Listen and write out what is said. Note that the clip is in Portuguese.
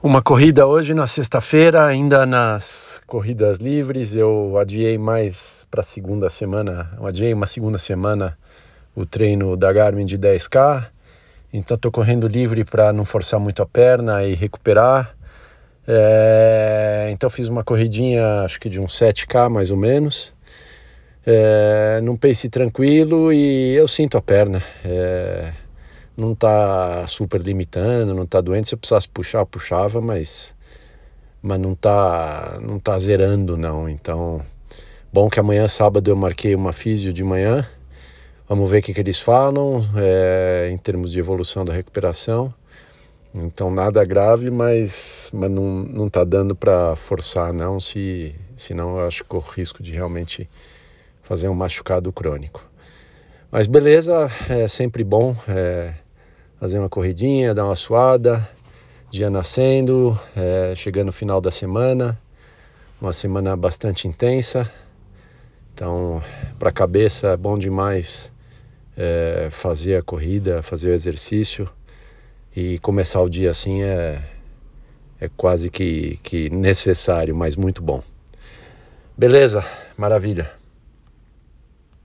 Uma corrida hoje na sexta-feira, ainda nas corridas livres. Eu adiei mais para a segunda semana, eu adiei uma segunda semana o treino da Garmin de 10K. Então estou correndo livre para não forçar muito a perna e recuperar. É, então fiz uma corridinha, acho que de uns 7K mais ou menos. É, num pace tranquilo e eu sinto a perna. É, não tá super limitando, não tá doente. Se eu precisasse puxar, eu puxava, mas, mas não tá, não tá zerando, não. Então, bom que amanhã, sábado, eu marquei uma físio de manhã. Vamos ver o que, que eles falam é, em termos de evolução da recuperação. Então, nada grave, mas, mas não, não tá dando para forçar, não. Se, senão, eu acho que corro risco de realmente fazer um machucado crônico. Mas beleza, é sempre bom. É, fazer uma corridinha, dar uma suada, dia nascendo, é, chegando no final da semana, uma semana bastante intensa. Então, para a cabeça é bom demais é, fazer a corrida, fazer o exercício e começar o dia assim é, é quase que, que necessário, mas muito bom. Beleza, maravilha.